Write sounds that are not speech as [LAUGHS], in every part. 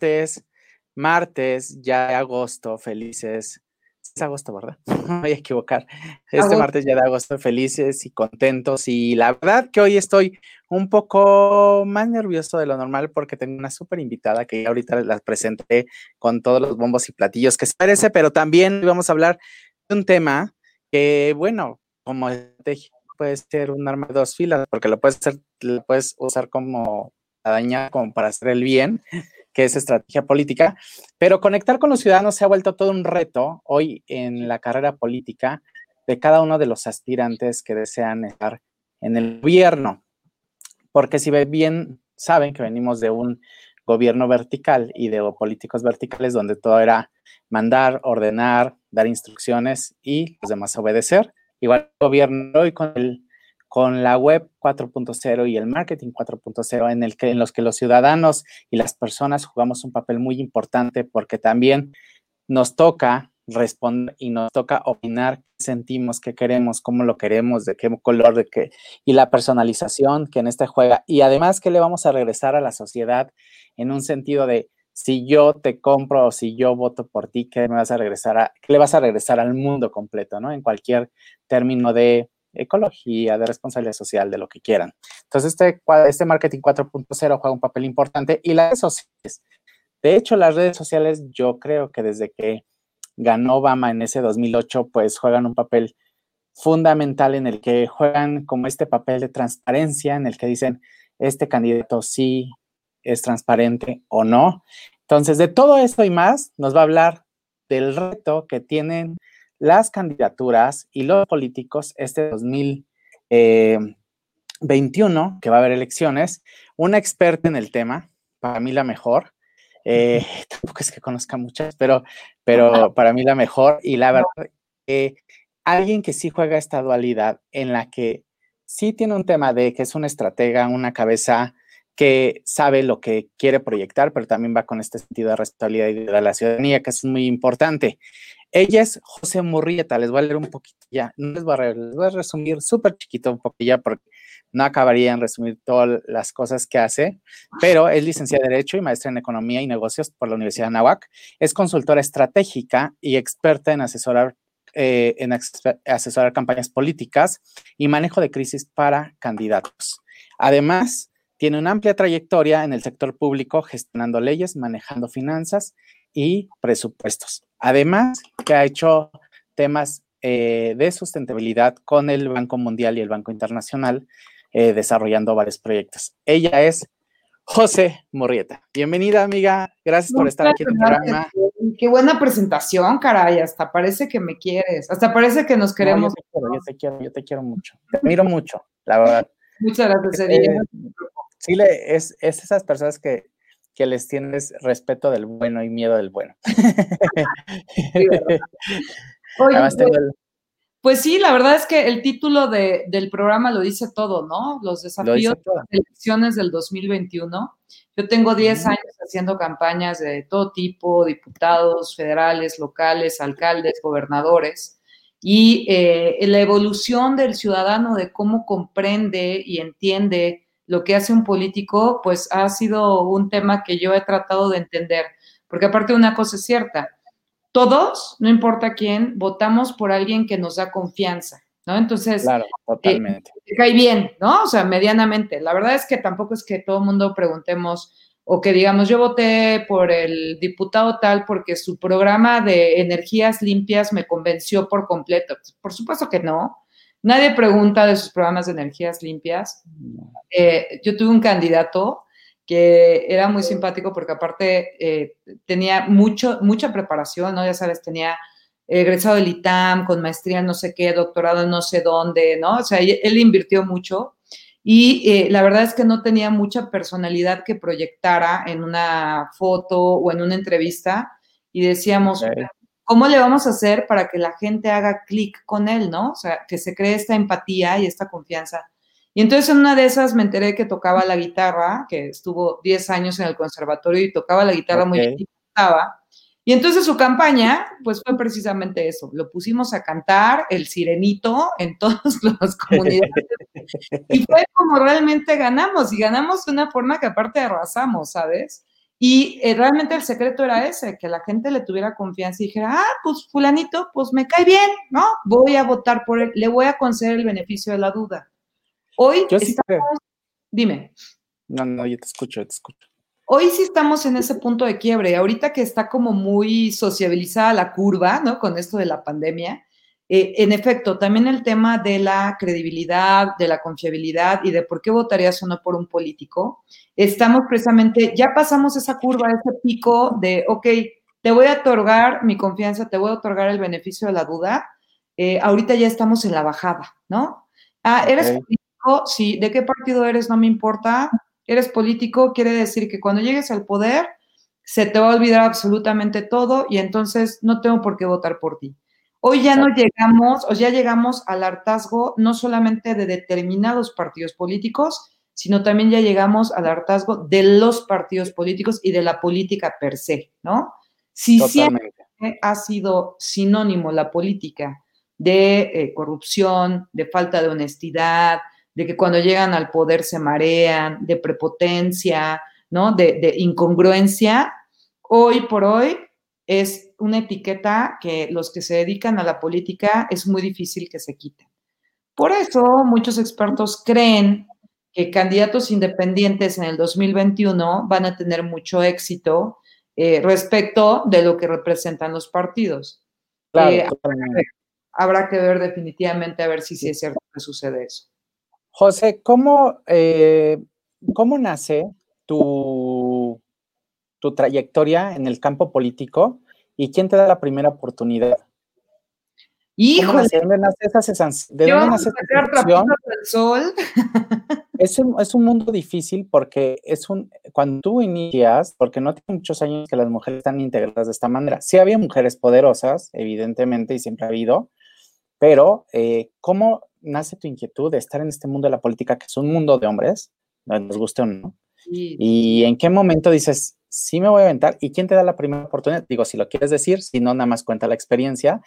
martes, martes ya de agosto, felices. Es agosto, ¿verdad? [LAUGHS] No voy a equivocar. Este martes ya de agosto, felices y contentos. Y la verdad que hoy estoy un poco más nervioso de lo normal porque tengo una súper invitada que ahorita las presenté con todos los bombos y platillos que se parece, pero también vamos a hablar de un tema que, bueno, como puede ser un arma de dos filas, porque lo puedes, hacer, lo puedes usar como dañar, como para hacer el bien, que es estrategia política, pero conectar con los ciudadanos se ha vuelto todo un reto hoy en la carrera política de cada uno de los aspirantes que desean estar en el gobierno, porque si bien saben que venimos de un gobierno vertical y de políticos verticales donde todo era mandar, ordenar, dar instrucciones y los demás obedecer. Igual el gobierno hoy con el con la web 4.0 y el marketing 4.0 en el que en los que los ciudadanos y las personas jugamos un papel muy importante porque también nos toca responder y nos toca opinar qué sentimos, qué queremos, cómo lo queremos, de qué color, de qué y la personalización que en este juega y además que le vamos a regresar a la sociedad en un sentido de si yo te compro o si yo voto por ti, ¿qué me vas a regresar a, qué le vas a regresar al mundo completo, ¿no? En cualquier término de ecología, de responsabilidad social, de lo que quieran. Entonces, este, este marketing 4.0 juega un papel importante y las redes sociales. De hecho, las redes sociales, yo creo que desde que ganó Obama en ese 2008, pues juegan un papel fundamental en el que juegan como este papel de transparencia, en el que dicen, este candidato sí es transparente o no. Entonces, de todo esto y más, nos va a hablar del reto que tienen las candidaturas y los políticos este 2021, eh, que va a haber elecciones, una experta en el tema, para mí la mejor, eh, [LAUGHS] tampoco es que conozca muchas, pero, pero para mí la mejor y la verdad, eh, alguien que sí juega esta dualidad en la que sí tiene un tema de que es una estratega, una cabeza que sabe lo que quiere proyectar, pero también va con este sentido de responsabilidad y de la ciudadanía, que es muy importante. Ella es José Murrieta, les voy a leer un poquito ya, no les voy a, resumir súper chiquito un poquito ya porque no acabaría en resumir todas las cosas que hace, pero es licenciada en Derecho y maestra en Economía y Negocios por la Universidad de Anáhuac. Es consultora estratégica y experta en asesorar, eh, en asesorar campañas políticas y manejo de crisis para candidatos. Además, tiene una amplia trayectoria en el sector público gestionando leyes, manejando finanzas y presupuestos. Además, que ha hecho temas eh, de sustentabilidad con el Banco Mundial y el Banco Internacional, eh, desarrollando varios proyectos. Ella es José Morrieta. Bienvenida, amiga. Gracias por estar aquí en el programa. Qué buena presentación, caray. Hasta parece que me quieres. Hasta parece que nos queremos. yo, te quiero, yo, te quiero, mucho. Te admiro mucho, la verdad. Muchas gracias, eh, Sí, es, es esas personas que que les tienes respeto del bueno y miedo del bueno. [LAUGHS] pues, pues, sí, la verdad es que el título del programa lo dice todo, ¿no? Los desafíos de elecciones del 2021. Yo tengo 10 años haciendo campañas de todo tipo, diputados federales, locales, alcaldes, gobernadores. Y eh, la evolución del ciudadano de cómo comprende y entiende lo que hace un político, pues ha sido un tema que yo he tratado de entender, porque aparte una cosa es cierta, todos, no importa quién, votamos por alguien que nos da confianza, ¿no? Entonces, claro, eh, totalmente. cae bien, ¿no? O sea, medianamente. La verdad es que tampoco es que todo el mundo preguntemos o que digamos, yo voté por el diputado tal porque su programa de energías limpias me convenció por completo. Por supuesto que no. Nadie pregunta de sus programas de energías limpias. Eh, yo tuve un candidato que era muy simpático porque aparte eh, tenía mucho, mucha preparación, ¿no? Ya sabes, tenía egresado del ITAM con maestría en no sé qué, doctorado en no sé dónde, ¿no? O sea, él invirtió mucho y eh, la verdad es que no tenía mucha personalidad que proyectara en una foto o en una entrevista y decíamos, ¿cómo le vamos a hacer para que la gente haga clic con él, ¿no? O sea, que se cree esta empatía y esta confianza. Y entonces en una de esas me enteré que tocaba la guitarra, que estuvo 10 años en el conservatorio y tocaba la guitarra muy bien. Y entonces su campaña, pues fue precisamente eso. Lo pusimos a cantar el sirenito en todas [LAUGHS] las comunidades. y fue como realmente ganamos, y ganamos de una forma que aparte arrasamos, ¿sabes? Y eh, realmente el secreto era ese, que la gente le tuviera confianza y dijera, ah, pues fulanito, pues me cae bien, ¿no? Voy a votar por él, le voy a conceder el beneficio de la duda. Hoy estamos, dime. No, no, yo te escucho, te escucho. Hoy sí estamos en ese punto de quiebre. Ahorita que está como muy sociabilizada la curva, ¿no? Con esto de la pandemia. Eh, en efecto, también el tema de la credibilidad, de la confiabilidad y de por qué votarías o no por un político. Estamos precisamente, ya pasamos esa curva, ese pico de, ok, te voy a otorgar mi confianza, te voy a otorgar el beneficio de la duda. Eh, ahorita ya estamos en la bajada, ¿no? Ah, ¿eres político? Sí. ¿De qué partido eres? No me importa eres político, quiere decir que cuando llegues al poder se te va a olvidar absolutamente todo y entonces no tengo por qué votar por ti. Hoy ya no llegamos, o ya llegamos al hartazgo no solamente de determinados partidos políticos, sino también ya llegamos al hartazgo de los partidos políticos y de la política per se, ¿no? Si siempre ha sido sinónimo la política de eh, corrupción, de falta de honestidad, de que cuando llegan al poder se marean, de prepotencia, ¿no? De, incongruencia, hoy por hoy es una etiqueta que los que se dedican a la política es muy difícil que se quiten. Por eso muchos expertos creen que candidatos independientes en el 2021 van a tener mucho éxito eh, respecto de lo que representan los partidos. Claro, eh, habrá, que, ver definitivamente a ver si sí es cierto que sucede eso. José, ¿cómo, eh, cómo nace tu, tu trayectoria en el campo político y quién te da la primera oportunidad? Híjole. ¿De dónde nace esa sensación? ¿De dónde nace esa sol? Es un, es un mundo difícil porque es un, cuando tú inicias, porque no tiene muchos años que las mujeres están integradas de esta manera. Sí había mujeres poderosas, evidentemente, y siempre ha habido, pero eh, ¿cómo nace tu inquietud de estar en este mundo de la política, que es un mundo de hombres, nos guste o no? ¿Y en qué momento dices, sí me voy a aventar? ¿Y quién te da la primera oportunidad? Digo, si lo quieres decir, si no, nada más cuenta la experiencia,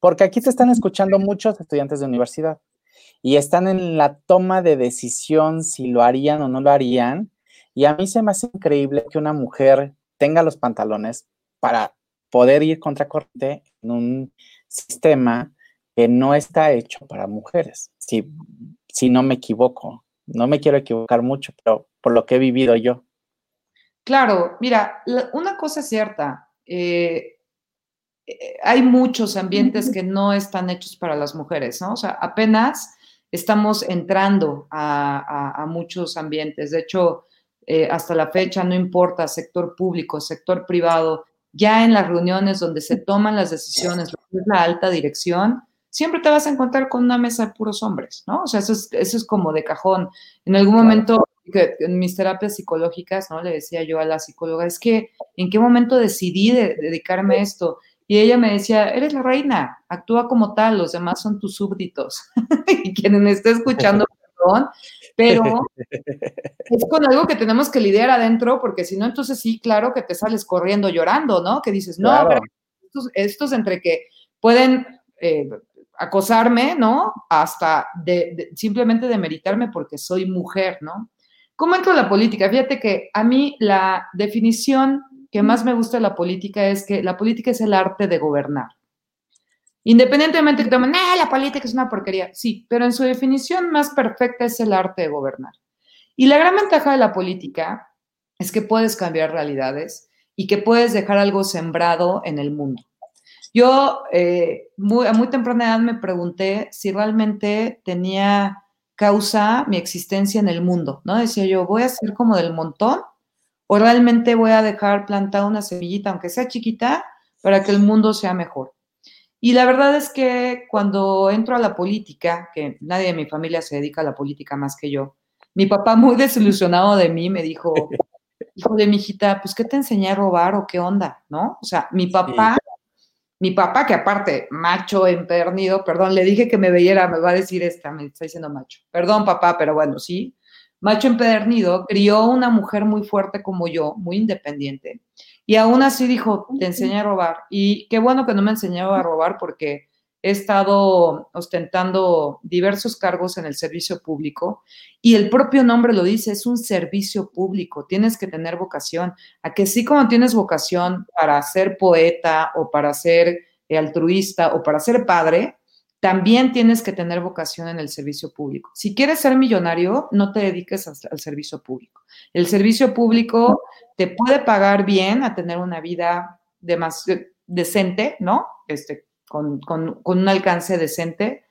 porque aquí te están escuchando muchos estudiantes de universidad y están en la toma de decisión si lo harían o no lo harían. Y a mí se me hace increíble que una mujer tenga los pantalones para poder ir contracorriente en un sistema que no está hecho para mujeres, si, si no me equivoco. No me quiero equivocar mucho, pero por lo que he vivido yo. Claro, mira, una cosa es cierta, eh, eh, hay muchos ambientes que no están hechos para las mujeres, ¿no? O sea, apenas estamos entrando a, muchos ambientes. De hecho, eh, hasta la fecha, no importa sector público, sector privado, ya en las reuniones donde se toman las decisiones, lo que es la alta dirección, siempre te vas a encontrar con una mesa de puros hombres, ¿no? O sea, eso es, eso es como de cajón. En algún momento, en mis terapias psicológicas, ¿no? Le decía yo a la psicóloga, es que, ¿en qué momento decidí dedicarme a esto? Y ella me decía, eres la reina, actúa como tal, los demás son tus súbditos. [LAUGHS] y quien me esté escuchando, [LAUGHS] perdón, pero es con algo que tenemos que lidiar adentro, porque si no, entonces sí, claro que te sales corriendo llorando, ¿no? Que dices, no, pero estos, estos entre que pueden eh, acosarme, ¿no? Hasta de, simplemente demeritarme porque soy mujer, ¿no? ¿Cómo entro a la política? Fíjate que a mí la definición que más me gusta de la política es que la política es el arte de gobernar. Independientemente que tomen, eh, la política es una porquería. Sí, pero en su definición más perfecta es el arte de gobernar. Y la gran ventaja de la política es que puedes cambiar realidades y que puedes dejar algo sembrado en el mundo. Yo eh, muy, a muy temprana edad me pregunté si realmente tenía causa mi existencia en el mundo, ¿no? Decía yo, ¿voy a ser como del montón o realmente voy a dejar plantada una semillita, aunque sea chiquita, para que el mundo sea mejor? Y la verdad es que cuando entro a la política, que nadie de mi familia se dedica a la política más que yo, mi papá muy desilusionado de mí me dijo, [LAUGHS] hijo de mi hijita, pues ¿qué te enseñé a robar o qué onda? ¿No? O sea, mi papá mi papá, que aparte, macho empernido, perdón, le dije que me veía, me va a decir esta, me está diciendo macho. Perdón, papá, pero bueno, sí. Macho empedernido, crió una mujer muy fuerte como yo, muy independiente. Y aún así dijo, te enseñé a robar. Y qué bueno que no me enseñaba a robar porque he estado ostentando diversos cargos en el servicio público y el propio nombre lo dice, es un servicio público, tienes que tener vocación. A que sí como tienes vocación para ser poeta o para ser altruista o para ser padre, también tienes que tener vocación en el servicio público. Si quieres ser millonario, no te dediques al servicio público. El servicio público te puede pagar bien a tener una vida de más, decente, ¿no? Este, con, un alcance decente.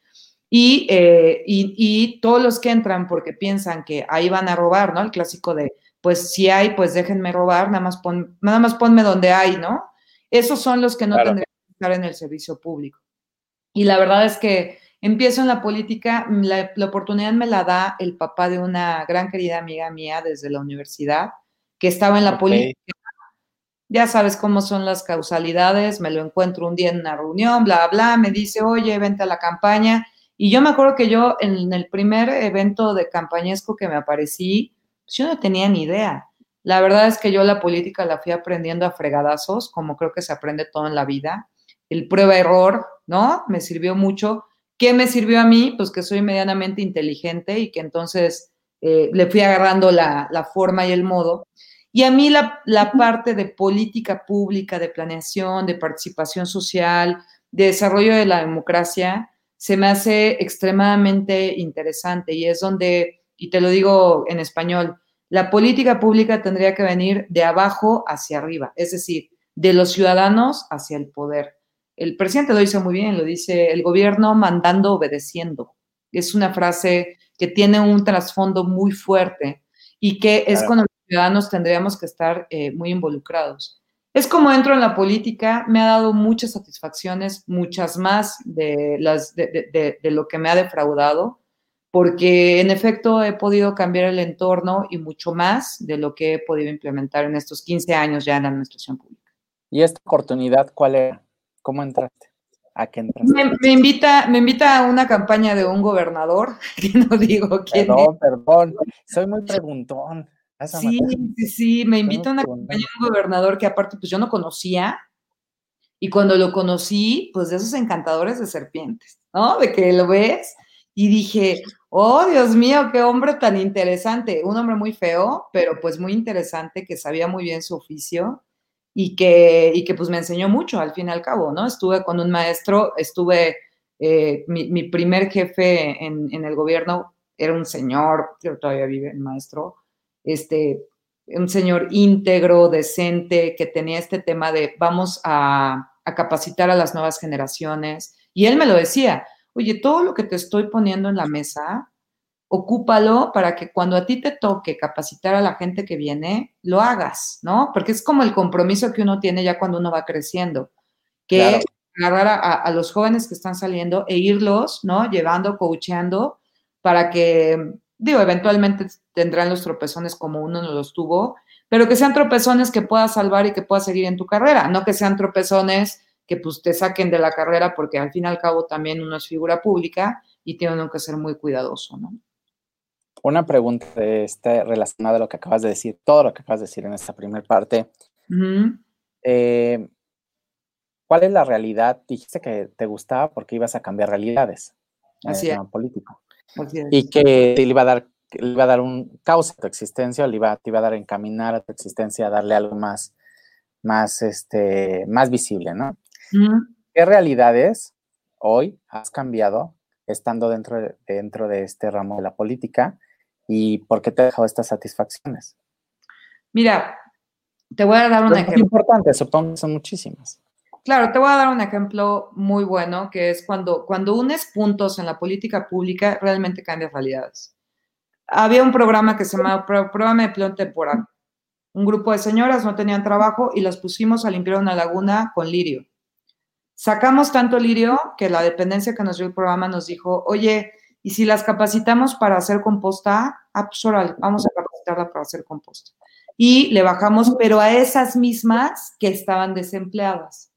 Eh, y, y, todos los que entran porque piensan que ahí van a robar, ¿no? El clásico de, pues si hay, pues déjenme robar, nada más, pon, nada más ponme donde hay, ¿no? Esos son los que no tendrían que estar en el servicio público. Y la verdad es que empiezo en la política, la, oportunidad me la da el papá de una gran querida amiga mía desde la universidad, que estaba en la política ya sabes cómo son las causalidades, me lo encuentro un día en una reunión, bla, bla, me dice, oye, vente a la campaña. Y yo me acuerdo que yo en el primer evento de campañesco que me aparecí, pues yo no tenía ni idea. La verdad es que yo la política la fui aprendiendo a fregadazos, como creo que se aprende todo en la vida. El prueba-error, ¿no? Me sirvió mucho. ¿Qué me sirvió a mí? Pues que soy medianamente inteligente y que entonces eh, le fui agarrando la, la forma y el modo. Y a mí la, parte de política pública, de planeación, de participación social, de desarrollo de la democracia, se me hace extremadamente interesante y es donde, y te lo digo en español, la política pública tendría que venir de abajo hacia arriba, es decir, de los ciudadanos hacia el poder. El presidente lo dice muy bien, lo dice el gobierno mandando, obedeciendo. Es una frase que tiene un trasfondo muy fuerte y que es con ciudadanos tendríamos que estar eh, muy involucrados. Es como entro en la política, me ha dado muchas satisfacciones, muchas más de, las, de, lo que me ha defraudado, porque en efecto he podido cambiar el entorno y mucho más de lo que he podido implementar en estos 15 años ya en la administración pública. ¿Y esta oportunidad cuál era? ¿Cómo entraste? ¿A qué entraste? Me, invita, me invita a una campaña de un gobernador, [LAUGHS] que no digo quién Perdón, perdón, soy muy preguntón. Sí, sí, sí, me invita a una campaña de un gobernador que aparte pues yo no conocía y cuando lo conocí, pues de esos encantadores de serpientes, ¿no? De que lo ves y dije, oh Dios mío, qué hombre tan interesante, un hombre muy feo, pero pues muy interesante, que sabía muy bien su oficio y que, y que pues me enseñó mucho al fin y al cabo, ¿no? Estuve con un maestro, estuve, eh, mi, primer jefe en, en el gobierno era un señor, que todavía vive el maestro, este, un señor íntegro, decente, que tenía este tema de vamos a, capacitar a las nuevas generaciones. Y él me lo decía, oye, todo lo que te estoy poniendo en la mesa, ocúpalo para que cuando a ti te toque capacitar a la gente que viene, lo hagas, ¿no? Porque es como el compromiso que uno tiene ya cuando uno va creciendo, que agarrar a, a, los jóvenes que están saliendo e irlos, ¿no? Llevando, coacheando, para que digo, eventualmente tendrán los tropezones como uno no los tuvo, pero que sean tropezones que puedas salvar y que puedas seguir en tu carrera, no que sean tropezones que pues te saquen de la carrera porque al fin y al cabo también uno es figura pública y tiene que ser muy cuidadoso, ¿no? Una pregunta este, relacionada a lo que acabas de decir, todo lo que acabas de decir en esta primera parte. Eh, ¿Cuál es la realidad? Dijiste que te gustaba porque ibas a cambiar realidades. Así es. político y que te iba a dar, le iba a dar un causa a tu existencia, le iba, te iba a dar encaminar a tu existencia, a darle algo más, más, este, más visible, ¿no? ¿Qué realidades hoy has cambiado estando dentro de, dentro de este ramo de la política y por qué te ha dejado estas satisfacciones? Mira, te voy a dar un ejemplo. importante, supongo que son muchísimas. Claro, te voy a dar un ejemplo muy bueno, que es cuando, cuando unes puntos en la política pública, realmente cambias realidades. Había un programa que se llamaba Programa de Empleo Temporal. Un grupo de señoras no tenían trabajo y las pusimos a limpiar una laguna con lirio. Sacamos tanto lirio que la dependencia que nos dio el programa nos dijo, oye, ¿y si las capacitamos para hacer composta? Ah, pues vamos a capacitarla para hacer composta. Y le bajamos, pero a esas mismas que estaban desempleadas.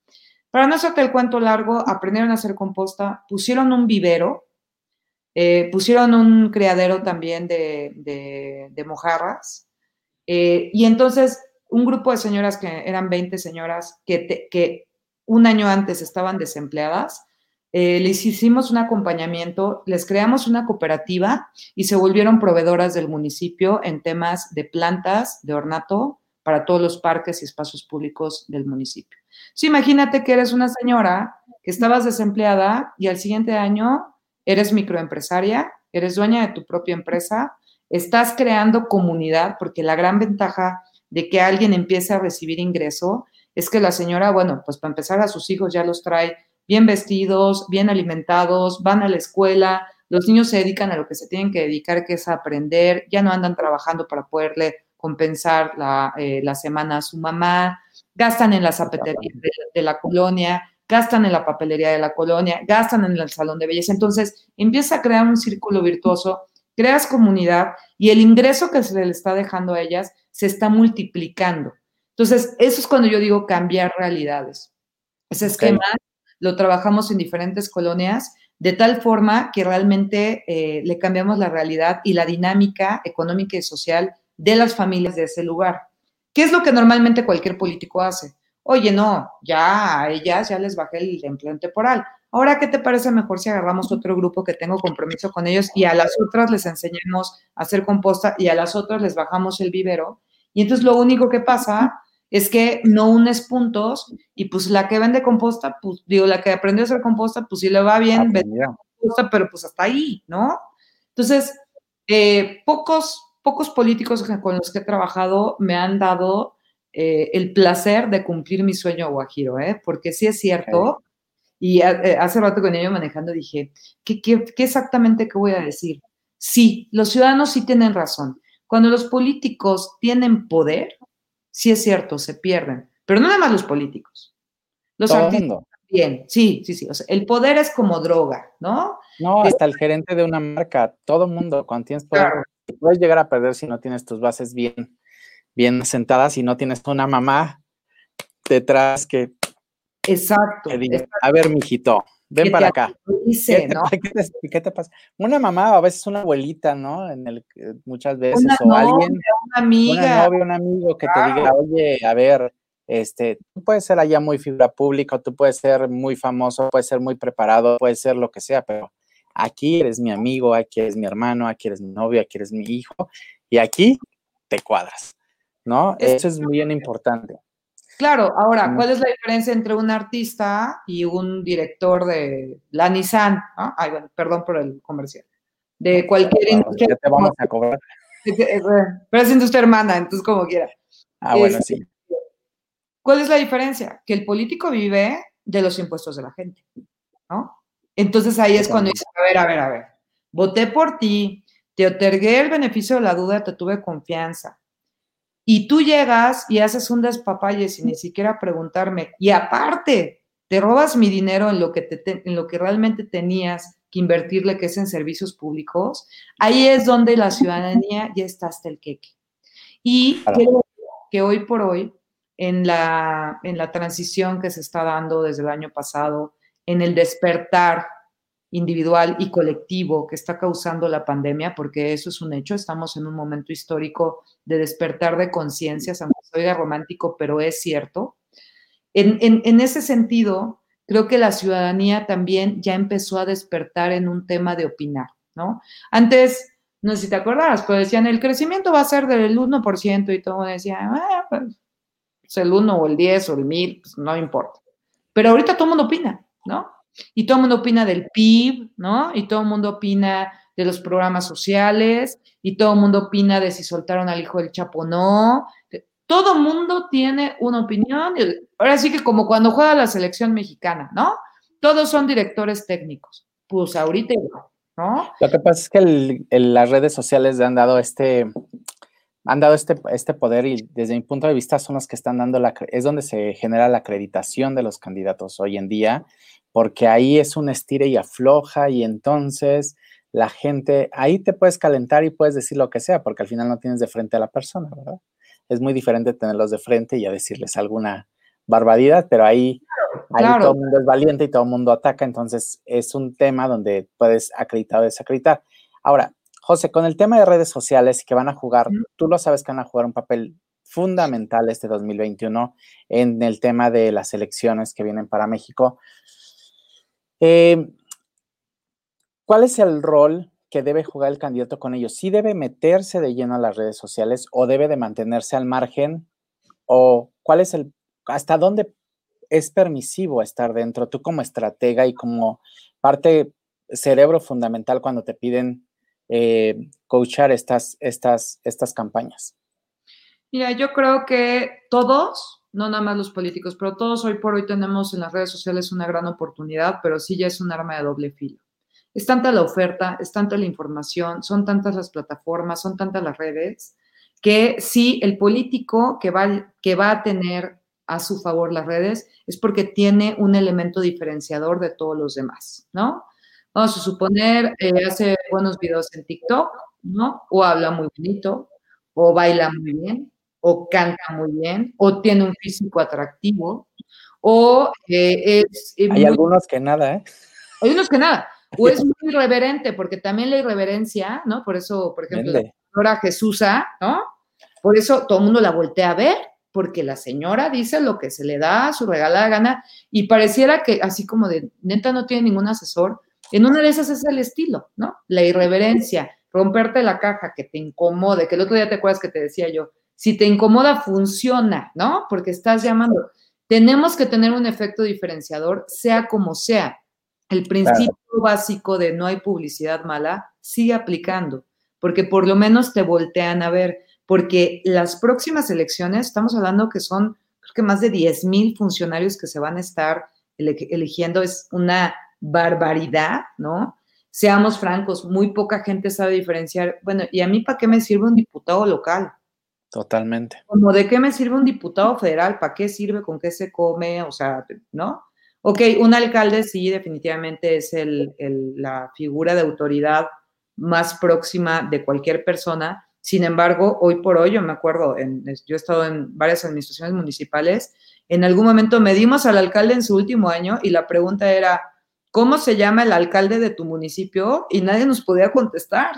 Para no hacerte el cuento largo, aprendieron a hacer composta, pusieron un vivero, eh, pusieron un criadero también de, mojarras, eh, y entonces un grupo de señoras que eran 20 señoras que, que un año antes estaban desempleadas, eh, les hicimos un acompañamiento, les creamos una cooperativa y se volvieron proveedoras del municipio en temas de plantas, de ornato, para todos los parques y espacios públicos del municipio. Sí, imagínate que eres una señora que estabas desempleada y al siguiente año eres microempresaria, eres dueña de tu propia empresa, estás creando comunidad, porque la gran ventaja de que alguien empiece a recibir ingreso es que la señora, bueno, pues para empezar a sus hijos ya los trae bien vestidos, bien alimentados, van a la escuela, los niños se dedican a lo que se tienen que dedicar, que es a aprender, ya no andan trabajando para poderle compensar la, eh, la semana a su mamá, gastan en la zapatería de, la colonia, gastan en la papelería de la colonia, gastan en el salón de belleza. Entonces, empieza a crear un círculo virtuoso, creas comunidad y el ingreso que se le está dejando a ellas se está multiplicando. Entonces, eso es cuando yo digo cambiar realidades. Ese esquema lo trabajamos en diferentes colonias de tal forma que realmente eh, le cambiamos la realidad y la dinámica económica y social de las familias de ese lugar. ¿Qué es lo que normalmente cualquier político hace? Oye, no, ya a ellas ya les bajé el empleo temporal. Ahora, ¿qué te parece mejor si agarramos otro grupo que tengo compromiso con ellos y a las otras les enseñamos a hacer composta y a las otras les bajamos el vivero? Y entonces lo único que pasa es que no unes puntos y pues la que vende composta, pues digo, la que aprendió a hacer composta, pues sí le va bien, vende composta, pero pues hasta ahí, ¿no? Entonces, eh, pocos pocos políticos con los que he trabajado me han dado eh, el placer de cumplir mi sueño guajiro, ¿eh? porque sí es cierto. Y eh, hace rato con ello manejando dije, ¿qué, ¿qué, exactamente qué voy a decir? Sí, los ciudadanos sí tienen razón. Cuando los políticos tienen poder, sí es cierto, se pierden. Pero no nada más los políticos. Los artistas también. Sí, sí, sí. O sea, el poder es como droga, ¿no? No, hasta el gerente de una marca, todo mundo, cuando tienes poder, puedes llegar a perder si no tienes tus bases bien, bien sentadas y no tienes una mamá detrás que. Exacto. a ver, mijito, ven para acá. [LAUGHS] ¿Qué, te, pasa? Una mamá, a veces una abuelita, ¿no? En el, muchas veces, o alguien. Una amiga. Una novia, un amigo que te diga, oye, a ver, este, tú puedes ser allá muy figura pública, tú puedes ser muy famoso, puedes ser muy preparado, puedes ser lo que sea, pero aquí eres mi amigo, aquí eres mi hermano, aquí eres mi novio, aquí eres mi hijo, y aquí te cuadras, ¿no? Eso es bien importante. Claro, ahora, ¿cuál es la diferencia entre un artista y un director de la Nissan? Ay, bueno, perdón por el comercial. De cualquier industria. Ya te vamos a cobrar. Pero es industria hermana, entonces como quiera. Ah, bueno, sí. Este, ¿Cuál es la diferencia? Que el político vive de los impuestos de la gente, ¿no? Entonces ahí es cuando dice, a ver, a ver, a ver, voté por ti, te otorgué el beneficio de la duda, te tuve confianza. Y tú llegas y haces un despapalle sin ni siquiera preguntarme. Y aparte, te robas mi dinero en lo que, te, en lo que realmente tenías que invertirle, que es en servicios públicos. Ahí es donde la ciudadanía ya está hasta el queque. Y creo que hoy por hoy, en la, en la transición que se está dando desde el año pasado, en el despertar individual y colectivo que está causando la pandemia, porque eso es un hecho, estamos en un momento histórico de despertar de conciencias, aunque oiga romántico, pero es cierto. En, ese sentido, creo que la ciudadanía también ya empezó a despertar en un tema de opinar, ¿no? Antes, no sé si te acordarás, pero decían, el crecimiento va a ser del 1% y todo decía, ah, pues, el 1 o el 10 o el 1000, pues no importa. Pero ahorita todo el mundo opina. ¿no? Y todo el mundo opina del PIB, ¿no? Y todo el mundo opina de los programas sociales, y todo el mundo opina de si soltaron al hijo del Chapo o no. Todo el mundo tiene una opinión. Ahora sí que como cuando juega la selección mexicana, ¿no? Todos son directores técnicos. Pues ahorita ¿no? Lo que pasa es que las redes sociales han dado este, han dado este, este poder y desde mi punto de vista son los que están dando la, es donde se genera la acreditación de los candidatos hoy en día, porque ahí es un estire y afloja y entonces la gente, ahí te puedes calentar y puedes decir lo que sea, porque al final no tienes de frente a la persona, ¿verdad? Es muy diferente tenerlos de frente y a decirles alguna barbaridad, pero ahí, todo el mundo es valiente y todo el mundo ataca, entonces es un tema donde puedes acreditar o desacreditar. Ahora, José, con el tema de redes sociales que van a jugar, tú lo sabes que van a jugar un papel fundamental este 2021 en el tema de las elecciones que vienen para México. Eh, ¿Cuál es el rol que debe jugar el candidato con ellos? ¿Sí debe meterse de lleno a las redes sociales o debe de mantenerse al margen? ¿O cuál es el, hasta dónde es permisivo estar dentro? Tú como estratega y como parte cerebro fundamental cuando te piden eh, coachar estas, estas, estas campañas. Mira, yo creo que todos, no nada más los políticos, pero todos hoy por hoy tenemos en las redes sociales una gran oportunidad, pero sí ya es un arma de doble filo. Es tanta la oferta, es tanta la información, son tantas las plataformas, son tantas las redes, que sí el político que va, que va a tener a su favor las redes es porque tiene un elemento diferenciador de todos los demás, ¿no? Vamos a suponer, eh, hace buenos videos en TikTok, ¿no? O habla muy bonito, o baila muy bien, o canta muy bien, o tiene un físico atractivo, o eh, es... Eh, hay algunos que nada, ¿eh? Hay unos que nada. O es [LAUGHS] muy irreverente, porque también la irreverencia, ¿no? Por eso, por ejemplo, la señora Jesusa, ¿no? Por eso todo el mundo la voltea a ver, porque la señora dice lo que se le da a su regalada gana, y pareciera que así como de neta no tiene ningún asesor, en una de esas es el estilo, ¿no? La irreverencia, romperte la caja, que te incomode, que el otro día te acuerdas que te decía yo, si te incomoda, funciona, ¿no? Porque estás llamando. Tenemos que tener un efecto diferenciador, sea como sea. El principio básico de no hay publicidad mala sigue aplicando, porque por lo menos te voltean a ver, porque las próximas elecciones, estamos hablando que son, creo que más de 10 mil funcionarios que se van a estar eligiendo, es una barbaridad, ¿no? Seamos francos, muy poca gente sabe diferenciar. Bueno, ¿y a mí para qué me sirve un diputado local? Totalmente. Como de qué me sirve un diputado federal, para qué sirve, con qué se come, o sea, ¿no? Ok, un alcalde sí, definitivamente es el, la figura de autoridad más próxima de cualquier persona. Sin embargo, hoy por hoy, yo me acuerdo, en, yo he estado en varias administraciones municipales, en algún momento medimos al alcalde en su último año y la pregunta era, ¿cómo se llama el alcalde de tu municipio? Y nadie nos podía contestar.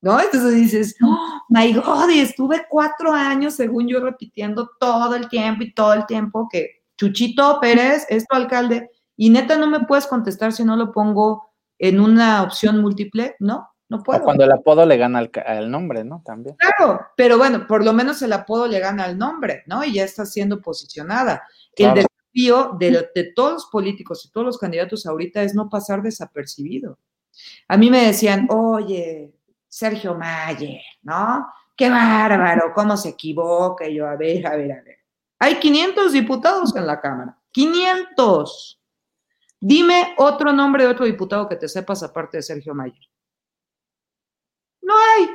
¿no? Entonces dices, oh, my God, y estuve cuatro años, según yo, repitiendo todo el tiempo y todo el tiempo que Chuchito Pérez es tu alcalde, y neta no me puedes contestar si no lo pongo en una opción múltiple, ¿no? No puedo. cuando el apodo le gana al, nombre, ¿no? También. Claro, pero bueno, por lo menos el apodo le gana al nombre, ¿no? Y ya está siendo posicionada. El desafío de, de todos los políticos y todos los candidatos ahorita es no pasar desapercibido. A mí me decían, oye, Sergio Mayer, ¿no? Qué bárbaro, cómo se equivoca. Yo, a ver, a ver, a ver. Hay 500 diputados en la Cámara. 500. Dime otro nombre de otro diputado que te sepas aparte de Sergio Mayer. No hay.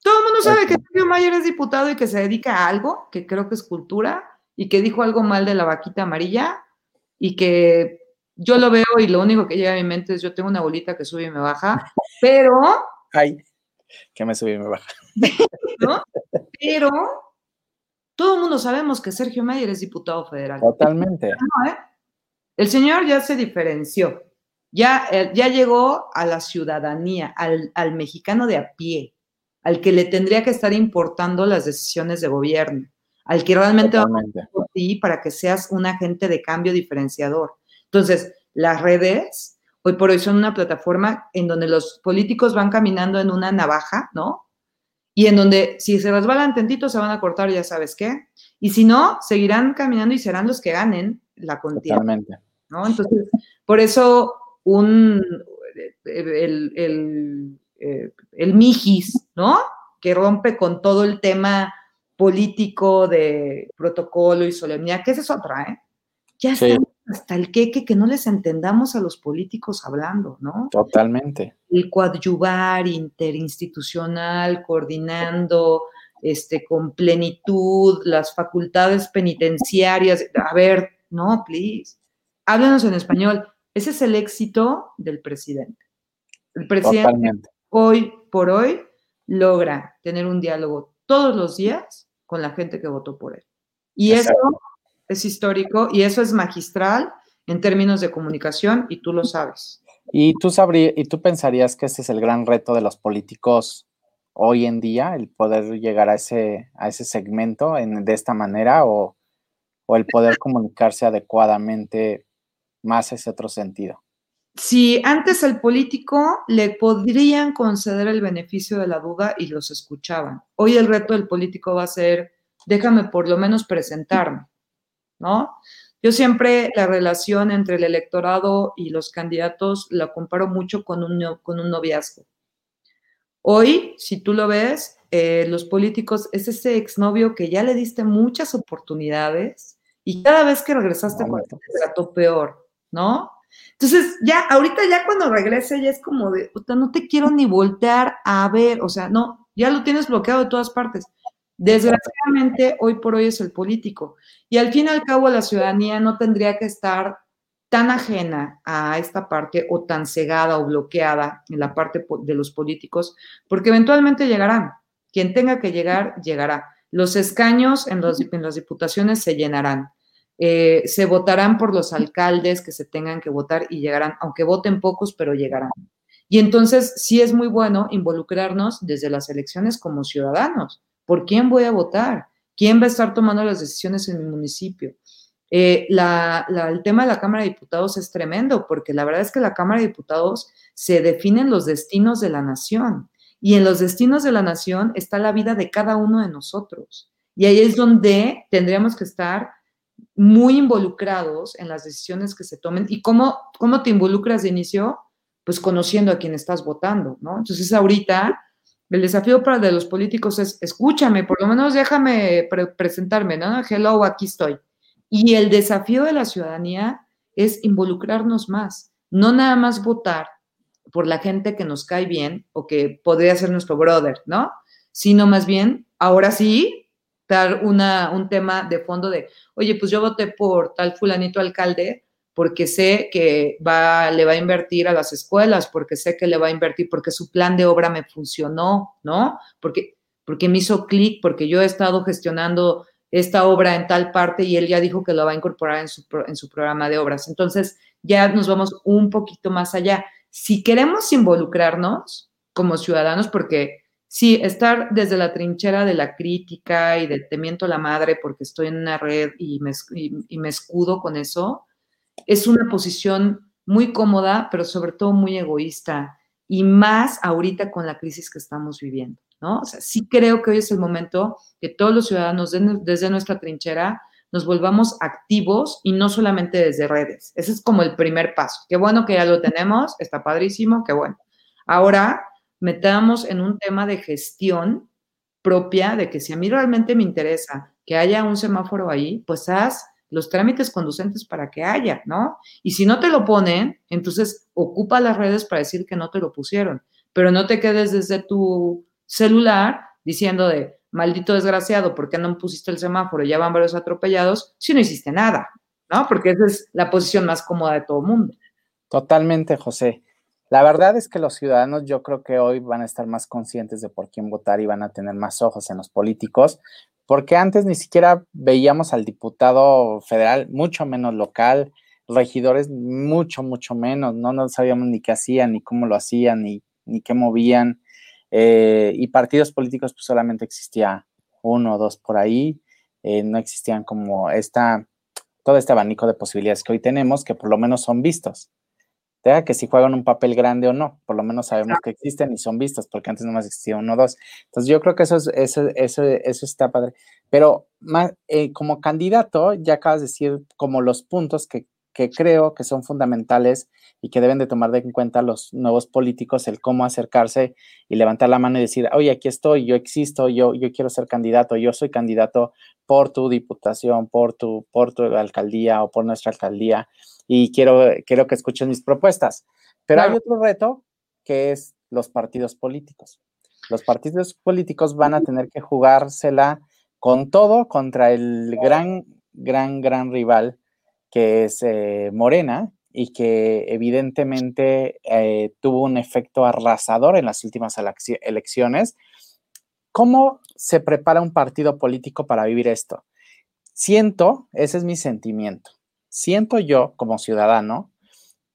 Todo el mundo sabe que Sergio Mayer es diputado y que se dedica a algo, que creo que es cultura, y que dijo algo mal de la vaquita amarilla, y que yo lo veo y lo único que llega a mi mente es yo tengo una bolita que sube y me baja, pero... Ay, que me sube y me baja. [LAUGHS] ¿no? Pero todo el mundo sabemos que Sergio Mayer es diputado federal. Totalmente. ¿eh? El señor ya se diferenció, ya, eh, ya llegó a la ciudadanía, al, al mexicano de a pie, al que le tendría que estar importando las decisiones de gobierno, al que realmente va a por ti para que seas un agente de cambio diferenciador. Entonces, las redes hoy por hoy son una plataforma en donde los políticos van caminando en una navaja, ¿no? Y en donde si se resbalan tantito se van a cortar, ya sabes qué. Y si no, seguirán caminando y serán los que ganen la contienda. Totalmente. ¿no? Entonces, por eso un, el, el, eh, el Mijis, ¿no? Que rompe con todo el tema político de protocolo y solemnidad, que esa es otra, ¿eh? Ya sí hasta el queque que no les entendamos a los políticos hablando, ¿no? Totalmente. El coadyuvar interinstitucional, coordinando este, con plenitud las facultades penitenciarias. A ver, no, please. Háblanos en español. Ese es el éxito del presidente. El presidente hoy por hoy logra tener un diálogo todos los días con la gente que votó por él. Y eso es histórico y eso es magistral en términos de comunicación y tú lo sabes. ¿Y tú, sabrías, ¿Y tú pensarías que ese es el gran reto de los políticos hoy en día, el poder llegar a ese, a ese segmento en, de esta manera o, o el poder comunicarse adecuadamente más ese otro sentido. Si antes al político le podrían conceder el beneficio de la duda y los escuchaban. Hoy el reto del político va a ser, déjame por lo menos presentarme, ¿no? Yo siempre la relación entre el electorado y los candidatos la comparo mucho con un, con un noviazgo. Hoy, si tú lo ves, eh, los políticos es ese exnovio que ya le diste muchas oportunidades y cada vez que regresaste con él te trató peor, ¿no? Entonces, ya, ahorita ya cuando regrese ya es como de, no te quiero ni voltear a ver, o sea, no, ya lo tienes bloqueado de todas partes. Desgraciadamente, hoy por hoy es el político. Y al fin y al cabo, la ciudadanía no tendría que estar tan ajena a esta parte o tan cegada o bloqueada en la parte de los políticos, porque eventualmente llegarán. Quien tenga que llegar, llegará. Los escaños en, las diputaciones se llenarán. Eh, se votarán por los alcaldes que se tengan que votar y llegarán, aunque voten pocos, pero llegarán. Y entonces sí es muy bueno involucrarnos desde las elecciones como ciudadanos. ¿Por quién voy a votar? ¿Quién va a estar tomando las decisiones en mi municipio? Eh, el tema de la Cámara de Diputados es tremendo, porque la verdad es que la Cámara de Diputados se definen los destinos de la nación. Y en los destinos de la nación está la vida de cada uno de nosotros. Y ahí es donde tendríamos que estar muy involucrados en las decisiones que se tomen. ¿Y cómo, cómo te involucras de inicio? Pues conociendo a quien estás votando, ¿no? Entonces ahorita el desafío para de los políticos es, escúchame, por lo menos déjame presentarme, ¿no? Hello, aquí estoy. Y el desafío de la ciudadanía es involucrarnos más, no nada más votar por la gente que nos cae bien o que podría ser nuestro brother, ¿no? Sino más bien, ahora sí, dar una, un tema de fondo de, oye, pues yo voté por tal fulanito alcalde porque sé que va, le va a invertir a las escuelas, porque sé que le va a invertir, porque su plan de obra me funcionó, ¿no? Porque, porque me hizo clic, porque yo he estado gestionando esta obra en tal parte y él ya dijo que lo va a incorporar en su, en su programa de obras. Entonces, ya nos vamos un poquito más allá. Si queremos involucrarnos como ciudadanos, porque Sí, estar desde la trinchera de la crítica y del temiento a la madre porque estoy en una red y me, y, me escudo con eso, es una posición muy cómoda, pero sobre todo muy egoísta y más ahorita con la crisis que estamos viviendo, ¿no? Sí creo que hoy es el momento que todos los ciudadanos desde nuestra trinchera nos volvamos activos y no solamente desde redes. Ese es como el primer paso. Qué bueno que ya lo tenemos, está padrísimo, qué bueno. Ahora metamos en un tema de gestión propia, de que si a mí realmente me interesa que haya un semáforo ahí, pues haz los trámites conducentes para que haya, ¿no? Y si no te lo ponen, entonces ocupa las redes para decir que no te lo pusieron, pero no te quedes desde tu celular diciendo de, maldito desgraciado, ¿por qué no pusiste el semáforo? Ya van varios atropellados, si no hiciste nada, ¿no? Porque esa es la posición más cómoda de todo el mundo. Totalmente, José. La verdad es que los ciudadanos yo creo que hoy van a estar más conscientes de por quién votar y van a tener más ojos en los políticos, porque antes ni siquiera veíamos al diputado federal, mucho menos local, regidores mucho, mucho menos, no, no sabíamos ni qué hacían, ni cómo lo hacían, ni, qué movían, eh, y partidos políticos pues solamente existía uno o dos por ahí, eh, no existían como esta, todo este abanico de posibilidades que hoy tenemos, que por lo menos son vistos que si juegan un papel grande o no, por lo menos sabemos que existen y son vistas, porque antes nomás existía uno o dos. Entonces yo creo que eso, es, eso, eso, eso está padre. Pero más, eh, como candidato, ya acabas de decir como los puntos que, que, creo que son fundamentales y que deben de tomar en cuenta los nuevos políticos, el cómo acercarse y levantar la mano y decir, oye, aquí estoy, yo existo, yo, yo quiero ser candidato, yo soy candidato por tu diputación, por tu, por tu alcaldía o por nuestra alcaldía y quiero, quiero que escuchen mis propuestas. Pero hay otro reto que es los partidos políticos. Los partidos políticos van a tener que jugársela con todo contra el gran, gran, gran rival que es eh, Morena y que evidentemente eh, tuvo un efecto arrasador en las últimas elecciones. ¿Cómo se prepara un partido político para vivir esto? Siento, ese es mi sentimiento, siento yo como ciudadano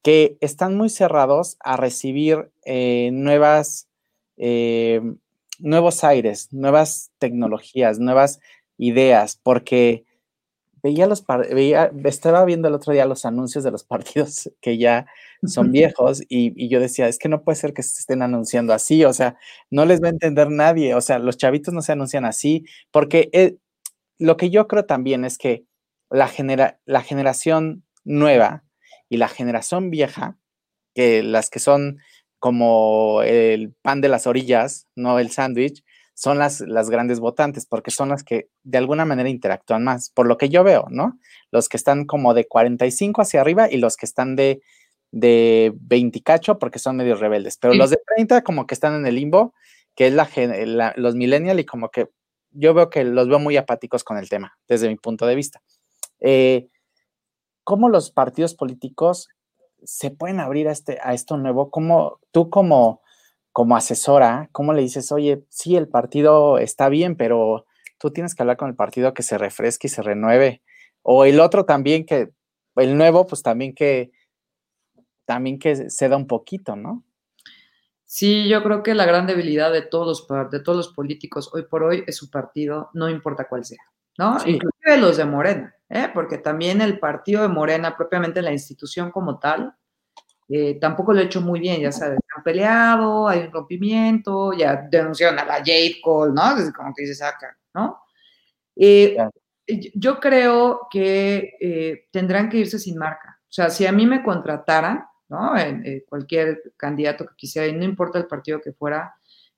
que están muy cerrados a recibir eh, nuevas, nuevos aires, nuevas tecnologías, nuevas ideas, porque veía los, veía, estaba viendo el otro día los anuncios de los partidos [LAUGHS] que ya son viejos y, yo decía, es que no puede ser que se estén anunciando así, o sea, no les va a entender nadie, o sea, los chavitos no se anuncian así, porque eh, lo que yo creo también es que la, genera, la generación nueva y la generación vieja, que las que son como el pan de las orillas, no el sándwich, son las, las grandes votantes, porque son las que de alguna manera interactúan más, por lo que yo veo, ¿no? Los que están como de 45 hacia arriba y los que están de, de 20 cacho porque son medio rebeldes, pero los de 30 como que están en el limbo, que es la, los millennials y como que yo veo que los veo muy apáticos con el tema, desde mi punto de vista. Eh, ¿Cómo los partidos políticos se pueden abrir a, este, a esto nuevo? ¿Cómo tú como como asesora, ¿cómo le dices, oye, sí, el partido está bien, pero tú tienes que hablar con el partido que se refresque y se renueve? O el otro también que, el nuevo, pues también que, también que se da un poquito, ¿no? Sí, yo creo que la gran debilidad de todos, de todos los políticos hoy por hoy es su partido, no importa cuál sea, ¿no? Inclusive los de Morena, ¿eh? porque también el partido de Morena, propiamente la institución como tal, eh, tampoco lo he hecho muy bien, ya sabes, han peleado, hay un rompimiento, ya denunciaron a la Jade Cole, ¿no? Es como que se saca, ¿no? Eh, yo creo que eh, tendrán que irse sin marca. O sea, si a mí me contrataran, ¿no? En, cualquier candidato que quisiera, y no importa el partido que fuera,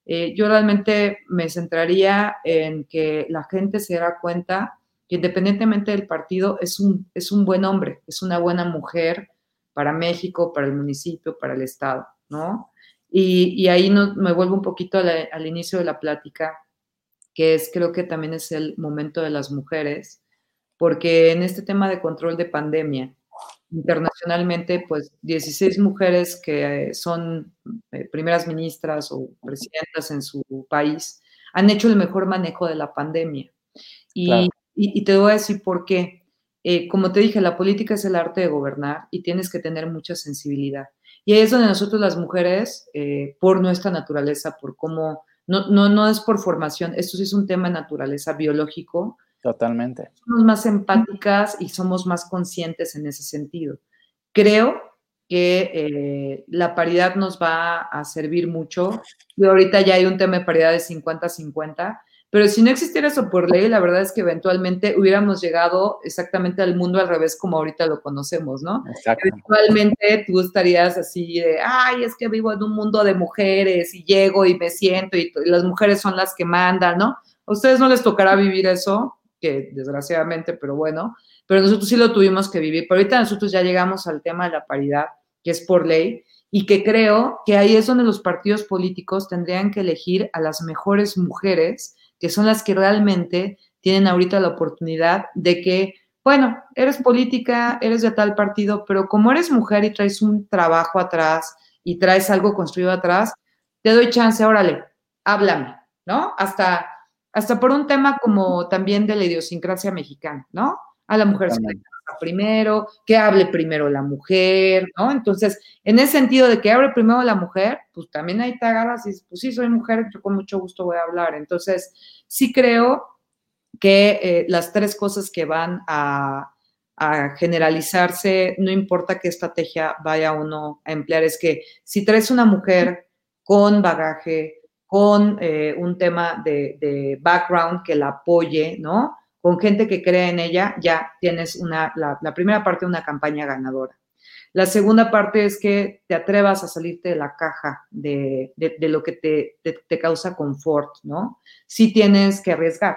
yo realmente me centraría en que la gente se diera cuenta que independientemente del partido, es un, es un buen hombre, es una buena mujer, para México, para el municipio, para el Estado, ¿no? Y, ahí no, me vuelvo un poquito al inicio de la plática, que es creo que también es el momento de las mujeres, porque en este tema de control de pandemia, internacionalmente, pues 16 mujeres que son eh, primeras ministras o presidentas en su país han hecho el mejor manejo de la pandemia. y, y te voy a decir por qué. Eh, como te dije, la política es el arte de gobernar y tienes que tener mucha sensibilidad. Y ahí es donde nosotros las mujeres, eh, por nuestra naturaleza, por cómo, no, no, no es por formación, esto sí es un tema de naturaleza biológico. Totalmente. Somos más empáticas y somos más conscientes en ese sentido. Creo que eh, la paridad nos va a servir mucho. Y ahorita ya hay un tema de paridad de 50-50 pero si no existiera eso por ley, la verdad es que eventualmente hubiéramos llegado exactamente al mundo al revés como ahorita lo conocemos, ¿no? Exacto. Eventualmente tú estarías así de, ay, es que vivo en un mundo de mujeres y llego y me siento y, las mujeres son las que mandan, ¿no? A ustedes no les tocará vivir eso, que desgraciadamente, pero bueno, pero nosotros sí lo tuvimos que vivir. Pero ahorita nosotros ya llegamos al tema de la paridad, que es por ley, y que creo que ahí es donde los partidos políticos tendrían que elegir a las mejores mujeres que son las que realmente tienen ahorita la oportunidad de que, bueno, eres política, eres de tal partido, pero como eres mujer y traes un trabajo atrás y traes algo construido atrás, te doy chance, órale, háblame, ¿no? Hasta, hasta por un tema como también de la idiosincrasia mexicana, ¿no? A la mujer primero, que hable primero la mujer, ¿no? Entonces, en ese sentido de que hable primero la mujer, pues también ahí te agarras y pues sí, soy mujer, yo con mucho gusto voy a hablar. Entonces, sí creo que eh, las tres cosas que van a, generalizarse, no importa qué estrategia vaya uno a emplear, es que si traes una mujer con bagaje, con eh, un tema de, de, background que la apoye, ¿no? Con gente que cree en ella, ya tienes una, la, primera parte de una campaña ganadora. La segunda parte es que te atrevas a salirte de la caja de, lo que te, te, causa confort, ¿no? Sí tienes que arriesgar.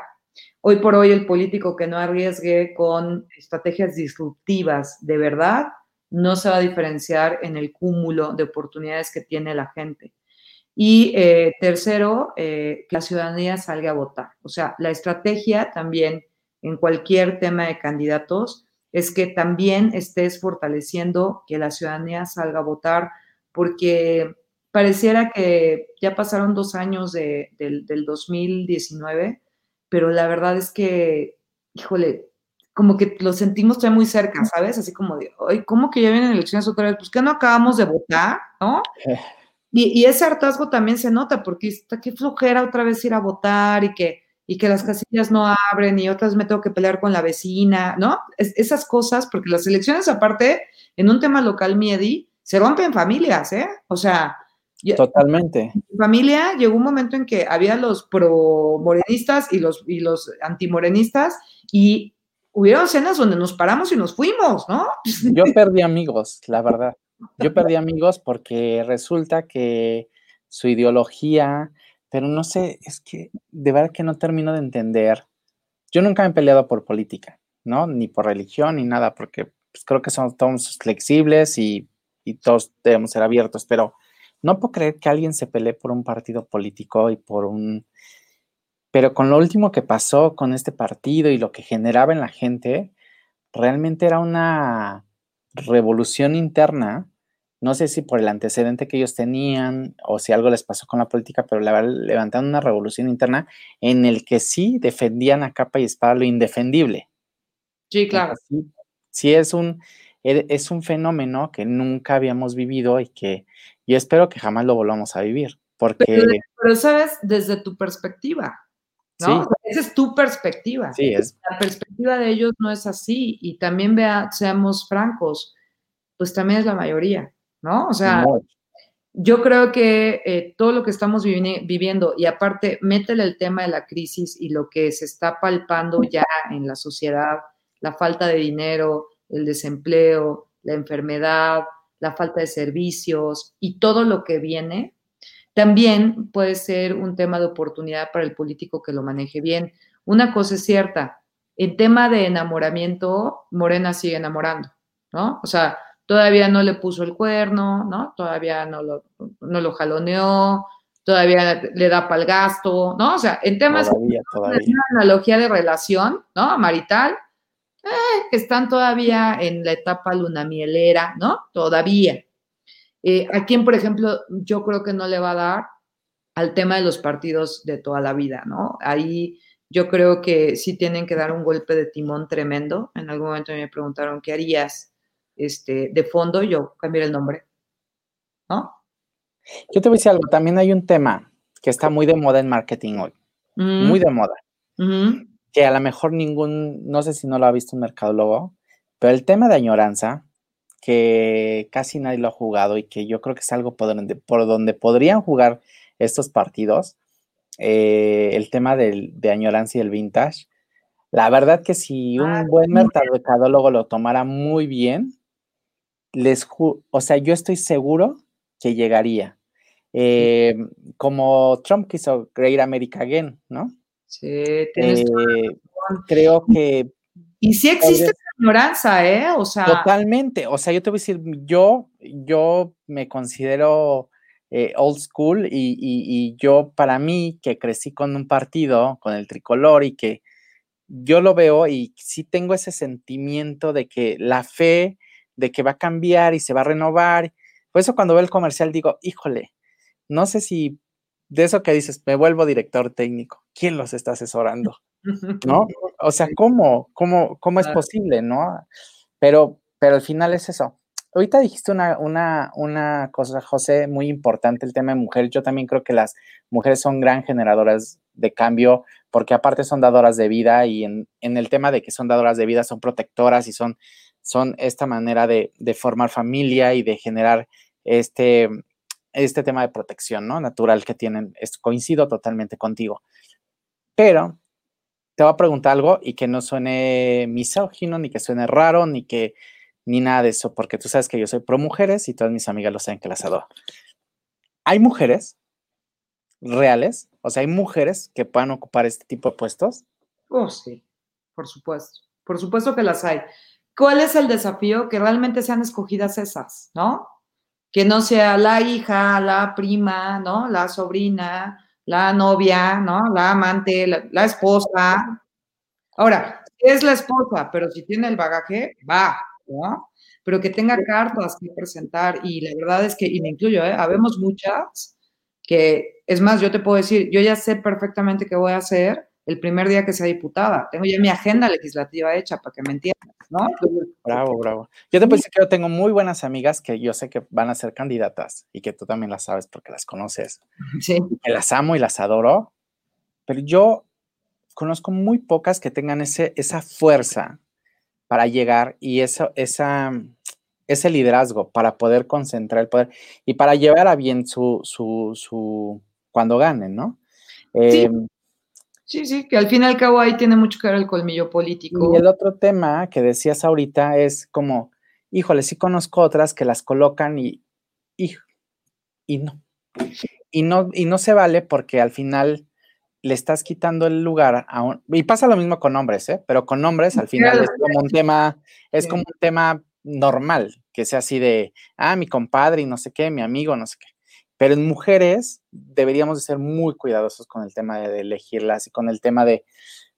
Hoy por hoy el político que no arriesgue con estrategias disruptivas de verdad no se va a diferenciar en el cúmulo de oportunidades que tiene la gente. Y eh, tercero, eh, que la ciudadanía salga a votar. O sea, la estrategia también en cualquier tema de candidatos es que también estés fortaleciendo que la ciudadanía salga a votar, porque pareciera que ya pasaron dos años del, 2019, pero la verdad es que, híjole, como que lo sentimos todavía muy cerca, ¿sabes? Así como de, ay, ¿cómo que ya vienen elecciones otra vez? Pues que no acabamos de votar, ¿no? [LAUGHS] Y, ese hartazgo también se nota, porque está qué flojera otra vez ir a votar y que y que las casillas no abren y otras me tengo que pelear con la vecina, ¿no? esas cosas, porque las elecciones aparte, en un tema local, Miedi, se rompen familias, ¿eh? O sea... Totalmente. En mi familia llegó un momento en que había los pro-morenistas y los, y los antimorenistas y hubieron cenas donde nos paramos y nos fuimos, ¿no? [LAUGHS] Yo perdí amigos, la verdad. Yo perdí amigos porque resulta que su ideología, pero no sé, es que de verdad que no termino de entender. Yo nunca me he peleado por política, ¿no? Ni por religión, ni nada, porque pues, creo que somos todos flexibles y, y todos debemos ser abiertos, pero no puedo creer que alguien se pelee por un partido político y por un... Pero con lo último que pasó con este partido y lo que generaba en la gente, realmente era una revolución interna no sé si por el antecedente que ellos tenían o si algo les pasó con la política, pero levantaron una revolución interna en el que sí defendían a capa y espada lo indefendible. Sí, claro. Sí, es un, e, es un fenómeno que nunca habíamos vivido y que yo espero que jamás lo volvamos a vivir. Porque... Pero, sabes, desde tu perspectiva, ¿no? Esa es tu perspectiva. Sí, es. La perspectiva de ellos no es así. Y también vea, seamos francos, pues también es la mayoría. ¿No? O sea, yo creo que eh, todo lo que estamos viviendo y aparte, métele el tema de la crisis y lo que se está palpando ya en la sociedad, la falta de dinero, el desempleo, la enfermedad, la falta de servicios y todo lo que viene, también puede ser un tema de oportunidad para el político que lo maneje bien. Una cosa es cierta, el tema de enamoramiento, Morena sigue enamorando, ¿no? O sea, todavía no le puso el cuerno, ¿no? Todavía no lo, no lo jaloneó, todavía le da para el gasto, ¿no? O sea, en temas todavía, todavía. una analogía de relación, ¿no? Marital, eh, están todavía en la etapa lunamielera, ¿no? Todavía. Eh, a quien, por ejemplo, yo creo que no le va a dar al tema de los partidos de toda la vida, ¿no? Ahí yo creo que sí tienen que dar un golpe de timón tremendo. En algún momento me preguntaron, ¿qué harías? Este, de fondo, yo cambié el nombre. ¿No? Yo te voy a decir algo, también hay un tema que está muy de moda en marketing hoy, muy de moda, que a lo mejor ningún, no sé si no lo ha visto un mercadólogo, pero el tema de añoranza, que casi nadie lo ha jugado y que yo creo que es algo por donde, por donde podrían jugar estos partidos, eh, el tema del, de añoranza y el vintage. La verdad que si un ah, buen mercadólogo lo tomara muy bien, les o sea, yo estoy seguro que llegaría. Eh, como Trump quiso Great America Again, ¿no? Sí, tienes eh, creo que. Y sí existe la ignorancia, ¿eh? O sea. Totalmente. O sea, yo te voy a decir, yo, yo me considero eh, old school y, y, yo, para mí, que crecí con un partido, con el tricolor y que yo lo veo y sí tengo ese sentimiento de que la fe de que va a cambiar y se va a renovar. Por eso cuando veo el comercial digo, híjole, no sé si de eso que dices, me vuelvo director técnico, ¿quién los está asesorando? [LAUGHS] ¿No? O sea, ¿cómo? ¿Cómo, cómo es posible? ¿No? Pero, pero al final es eso. Ahorita dijiste una, una, una cosa, José, muy importante, el tema de mujeres. Yo también creo que las mujeres son gran generadoras de cambio, porque aparte son dadoras de vida y en, en el tema de que son dadoras de vida, son protectoras y son son esta manera de, formar familia y de generar este, este tema de protección ¿no? natural que tienen. coincido totalmente contigo. Pero te voy a preguntar algo y que no suene misógino, ni que suene raro, ni que ni nada de eso, porque tú sabes que yo soy pro mujeres y todas mis amigas lo saben que las adoro. Hay mujeres reales, o sea, hay mujeres que puedan ocupar este tipo de puestos. Oh, sí, por supuesto. Por supuesto que las hay. ¿Cuál es el desafío? Que realmente sean escogidas esas, ¿no? Que no sea la hija, la prima, ¿no? La sobrina, la novia, ¿no? La amante, la, esposa. Ahora, es la esposa, pero si tiene el bagaje, va, ¿no? Pero que tenga cartas que presentar y la verdad es que, y me incluyo, ¿eh? Habemos muchas que, es más, yo te puedo decir, yo ya sé perfectamente qué voy a hacer el primer día que sea diputada. Tengo ya mi agenda legislativa hecha para que me entiendas, ¿no? Bravo, bravo. Yo te puedo decir que yo tengo muy buenas amigas que yo sé que van a ser candidatas y que tú también las sabes porque las conoces. Sí. Que las amo y las adoro, pero yo conozco muy pocas que tengan ese, esa fuerza para llegar y eso, esa, ese liderazgo para poder concentrar el poder y para llevar a bien su, su, su cuando ganen, ¿no? Sí. Sí, sí, que al fin y al cabo ahí tiene mucho que ver el colmillo político. Y el otro tema que decías ahorita es como, híjole, sí conozco otras que las colocan y, y, y no. Y no, y no se vale porque al final le estás quitando el lugar a un, y pasa lo mismo con hombres, ¿eh? Pero con hombres al final es como un tema, es como un tema normal, que sea así de, ah, mi compadre y no sé qué, mi amigo, no sé qué. Pero en mujeres deberíamos de ser muy cuidadosos con el tema de, elegirlas y con el tema de,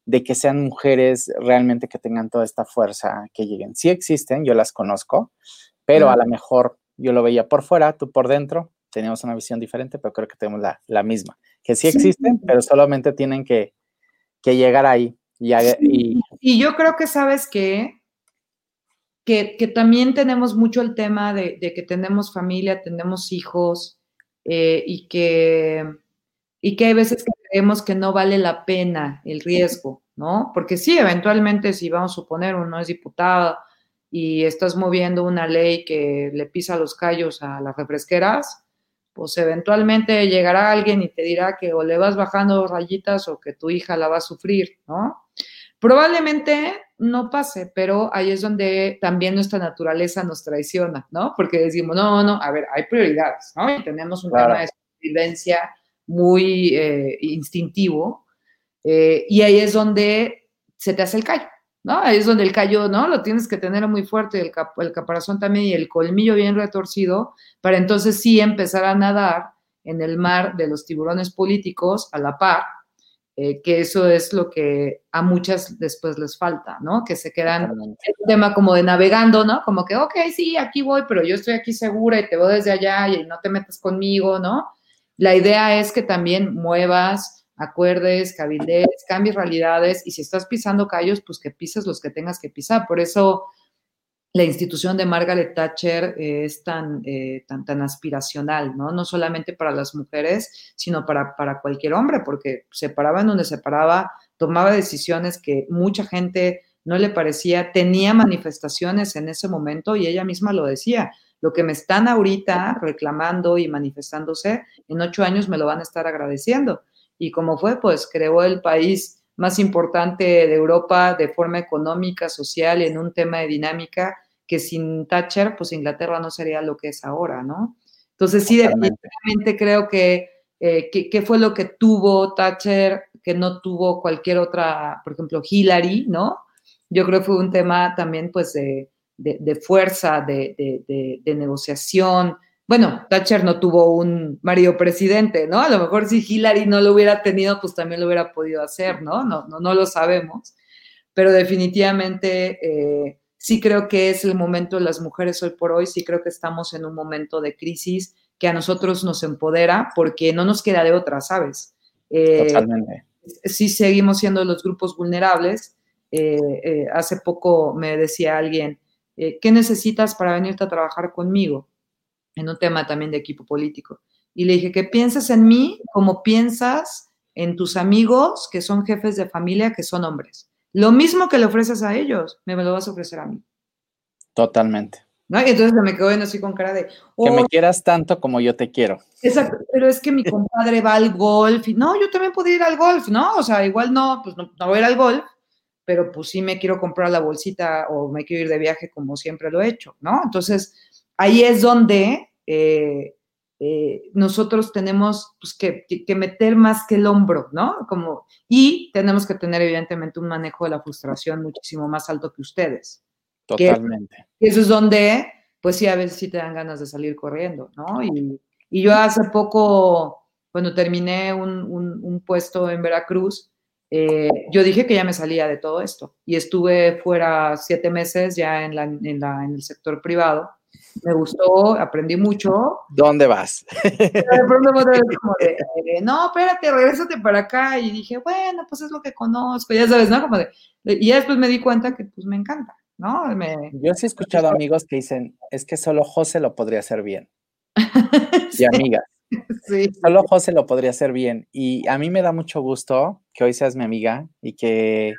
de, que sean mujeres realmente que tengan toda esta fuerza que lleguen. Sí existen, yo las conozco, pero a lo mejor yo lo veía por fuera, tú por dentro, teníamos una visión diferente, pero creo que tenemos la, la misma que sí existen, pero solamente tienen que, llegar ahí. Y, y, yo creo que sabes que, que, también tenemos mucho el tema de, que tenemos familia, tenemos hijos eh, y, que, y que hay veces que creemos que no vale la pena el riesgo, ¿no? Porque sí, eventualmente si vamos a suponer uno es diputado y estás moviendo una ley que le pisa los callos a las refresqueras, pues eventualmente llegará alguien y te dirá que o le vas bajando rayitas o que tu hija la va a sufrir, ¿no? Probablemente no pase, pero ahí es donde también nuestra naturaleza nos traiciona, ¿no? Porque decimos, no, no, a ver, hay prioridades, ¿no? Y tenemos un tema de supervivencia muy eh, instintivo, eh, y ahí es donde se te hace el callo, ¿no? Ahí es donde el callo, ¿no? Lo tienes que tener muy fuerte, el, el caparazón también y el colmillo bien retorcido, para entonces sí empezar a nadar en el mar de los tiburones políticos a la par, eh, que eso es lo que a muchas después les falta, ¿no? Que se quedan en un tema como de navegando, ¿no? Como que, ok, sí, aquí voy, pero yo estoy aquí segura y te voy desde allá y no te metas conmigo, ¿no? La idea es que también muevas, acuerdes, cabildes, cambies realidades y si estás pisando callos, pues que pises los que tengas que pisar. Por eso la institución de Margaret Thatcher es tan, eh, tan, tan aspiracional, ¿no? No solamente para las mujeres, sino para, para cualquier hombre, porque se paraba en donde se paraba, tomaba decisiones que mucha gente no le parecía, tenía manifestaciones en ese momento y ella misma lo decía. Lo que me están ahorita reclamando y manifestándose, en ocho años me lo van a estar agradeciendo y como fue, pues creó el país más importante de Europa de forma económica, social, en un tema de dinámica, que sin Thatcher, pues Inglaterra no sería lo que es ahora, ¿no? Entonces sí, definitivamente creo que, eh, que, fue lo que tuvo Thatcher, que no tuvo cualquier otra, por ejemplo, Hillary, ¿no? Yo creo que fue un tema también, pues, de, de, fuerza, de, de negociación, bueno, Thatcher no tuvo un marido presidente, ¿no? A lo mejor si Hillary no lo hubiera tenido, pues también lo hubiera podido hacer, ¿no? No, no, no lo sabemos. Pero definitivamente eh, sí creo que es el momento de las mujeres hoy por hoy, sí creo que estamos en un momento de crisis que a nosotros nos empodera porque no nos queda de otra, ¿sabes? Eh, Totalmente. Sí seguimos siendo los grupos vulnerables. Eh, hace poco me decía alguien, ¿qué necesitas para venirte a trabajar conmigo? en un tema también de equipo político. Y le dije que pienses en mí como piensas en tus amigos que son jefes de familia, que son hombres. Lo mismo que le ofreces a ellos, me lo vas a ofrecer a mí. Totalmente. ¿No? Y entonces me quedo así con cara de... que me quieras tanto como yo te quiero. Exacto, pero es que mi compadre va al golf y no, yo también puedo ir al golf, ¿no? O sea, igual no, pues no, no voy a ir al golf, pero pues sí me quiero comprar la bolsita o me quiero ir de viaje como siempre lo he hecho, ¿no? Entonces, ahí es donde eh, eh, nosotros tenemos pues, que, meter más que el hombro, ¿no? Como, y tenemos que tener evidentemente un manejo de la frustración muchísimo más alto que ustedes. Totalmente. Que, eso es donde, pues sí, a veces sí te dan ganas de salir corriendo, ¿no? Y, yo hace poco, cuando terminé un, puesto en Veracruz, eh, yo dije que ya me salía de todo esto y estuve fuera siete meses ya en, en, la, en el sector privado me gustó, aprendí mucho. ¿Dónde vas? [LAUGHS] no, espérate, regrésate para acá. Y dije, bueno, pues es lo que conozco, ya sabes, ¿no? Como de, y ya después me di cuenta que pues me encanta, ¿no? Yo sí he escuchado [LAUGHS] amigos que dicen, es que solo José lo podría hacer bien. [LAUGHS] y amigas. sí. Solo José lo podría hacer bien. Y a mí me da mucho gusto que hoy seas mi amiga y que,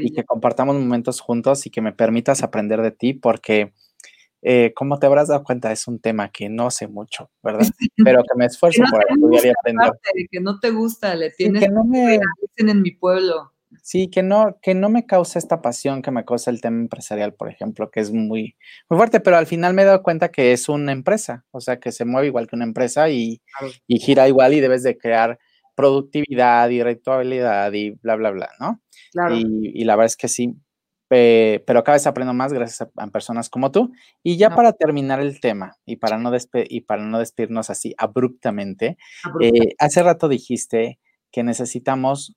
y que compartamos momentos juntos y que me permitas aprender de ti, porque eh, como te habrás dado cuenta, es un tema que no sé mucho, ¿verdad? [LAUGHS] Pero que me esfuerzo por estudiar y aprender. que no te gusta, le tienes que no me... en mi pueblo. Sí, que no, que no me causa esta pasión que me causa el tema empresarial, por ejemplo, que es muy, muy fuerte, pero al final me he dado cuenta que es una empresa, o sea, que se mueve igual que una empresa y, y gira igual y debes de crear productividad y rentabilidad y bla, bla, bla, ¿no? Claro. Y, y la verdad es que sí, pero cada vez aprendo más gracias a, personas como tú. Y ya para terminar el tema y para no, y para no despedirnos así abruptamente, eh, hace rato dijiste que necesitamos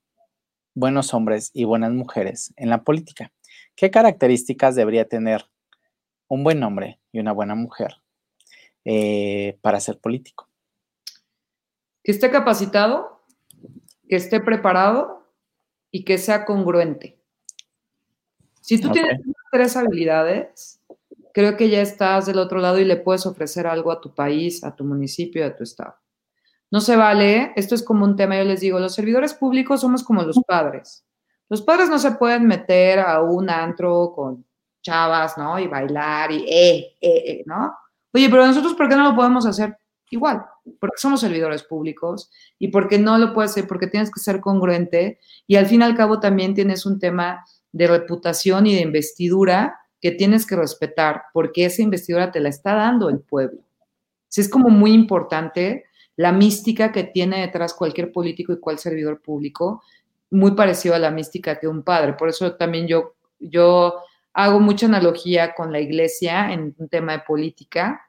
buenos hombres y buenas mujeres en la política. ¿Qué características debería tener un buen hombre y una buena mujer eh, para ser político? Que esté capacitado, que esté preparado y que sea congruente. Si tú tienes tres habilidades, creo que ya estás del otro lado y le puedes ofrecer algo a tu país, a tu municipio, a tu estado. No se vale, esto es como un tema, yo les digo, los servidores públicos somos como los padres. Los padres no se pueden meter a un antro con chavas, ¿no? Y bailar y, eh, eh, eh, ¿no? Oye, pero nosotros, ¿por qué no lo podemos hacer igual? Porque somos servidores públicos y porque no lo puedes hacer, porque tienes que ser congruente y al fin y al cabo también tienes un tema de reputación y de investidura que tienes que respetar, porque esa investidura te la está dando el pueblo. es como muy importante la mística que tiene detrás cualquier político y cual servidor público, muy parecido a la mística que un padre. Por eso también yo, yo hago mucha analogía con la iglesia en un tema de política.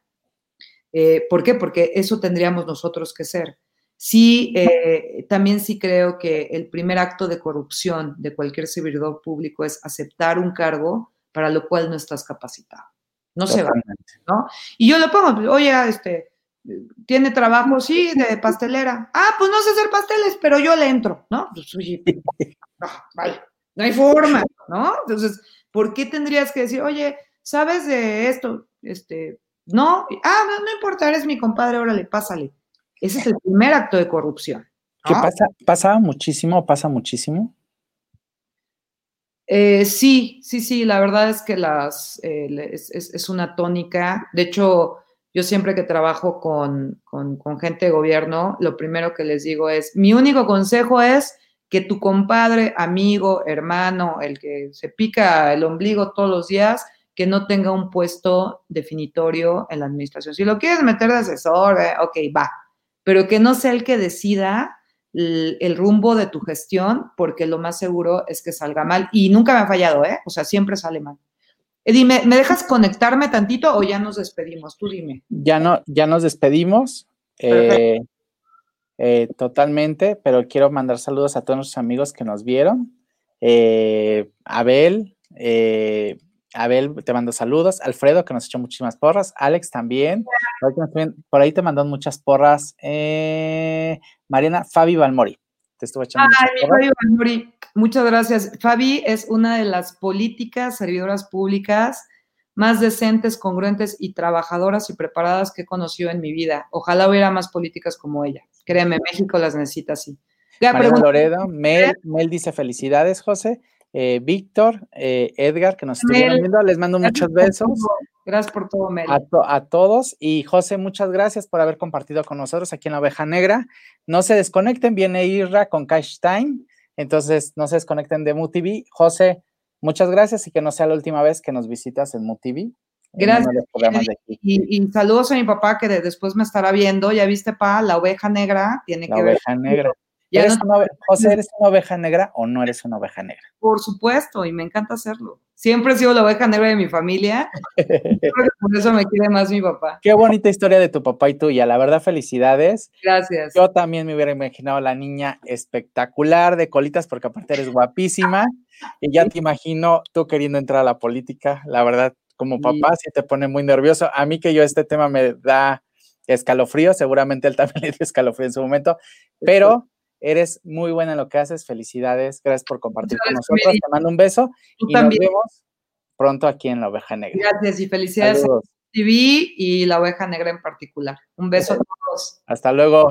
Eh, ¿Por qué? Porque eso tendríamos nosotros que ser. Sí, eh, también sí creo que el primer acto de corrupción de cualquier servidor público es aceptar un cargo para lo cual no estás capacitado. No se va, ¿no? Y yo le pongo, oye, este, tiene trabajo, sí, de pastelera. Ah, pues no sé hacer pasteles, pero yo le entro, ¿no? Pues, [LAUGHS] no, no hay forma, ¿no? Entonces, ¿por qué tendrías que decir, oye, ¿sabes de esto? Este, no, ah, no, no importa, eres mi compadre, órale, pásale. Ese es el primer acto de corrupción. ¿Qué pasa? ¿Pasa muchísimo? ¿Pasa muchísimo? Eh, sí, sí, sí, la verdad es que las, eh, es, una tónica. De hecho, yo siempre que trabajo con, con, gente de gobierno, lo primero que les digo es, mi único consejo es que tu compadre, amigo, hermano, el que se pica el ombligo todos los días, que no tenga un puesto definitorio en la administración. Si lo quieres meter de asesor, eh, ok, va, pero que no sea el que decida el, rumbo de tu gestión, porque lo más seguro es que salga mal. Y nunca me ha fallado, ¿eh? O sea, siempre sale mal. Eh, dime, ¿me dejas conectarme tantito o ya nos despedimos? Tú dime. Ya no, ya nos despedimos. Eh, eh, totalmente, pero quiero mandar saludos a todos nuestros amigos que nos vieron. Abel, Abel te mando saludos, Alfredo que nos echó muchísimas porras, Alex también, por ahí te mandó muchas porras, eh, Mariana, Fabi Balmori, te estuvo echando Ay, Fabi Balmori, muchas gracias. Fabi es una de las políticas servidoras públicas más decentes, congruentes y trabajadoras y preparadas que he conocido en mi vida. Ojalá hubiera más políticas como ella. Créeme, México las necesita así. Mariana Loredo, Mel, Mel dice felicidades, José. Eh, Víctor, eh, Edgar, que nos estuvieron viendo, les mando muchos besos. Gracias por todo, Mel. A, todos. Y José, muchas gracias por haber compartido con nosotros aquí en la Oveja Negra. No se desconecten, viene Irra con Cash Time. Entonces, no se desconecten de MUTV. José, muchas gracias y que no sea la última vez que nos visitas en MUTV. Gracias. Y, saludos a mi papá que después me estará viendo. Ya viste, pa, la oveja negra tiene la que ver. Oveja negra. ¿Eres una, José, ¿eres una oveja negra o no eres una oveja negra? Por supuesto, y me encanta hacerlo. Siempre he sido la oveja negra de mi familia. [LAUGHS] por eso me quiere más mi papá. Qué bonita historia de tu papá y tuya. La verdad, felicidades. Gracias. Yo también me hubiera imaginado la niña espectacular de colitas, porque aparte eres guapísima. Y ya te imagino tú queriendo entrar a la política. La verdad, como papá, sí te pone muy nervioso. A mí que yo este tema me da escalofrío, seguramente él también [LAUGHS] le dio escalofrío en su momento, pero Eres muy buena en lo que haces. Felicidades. Gracias por compartir con nosotros. Te mando un beso. y nos vemos pronto aquí en La Oveja Negra. Gracias y felicidades a TV y La Oveja Negra en particular. Un beso a todos. Hasta luego.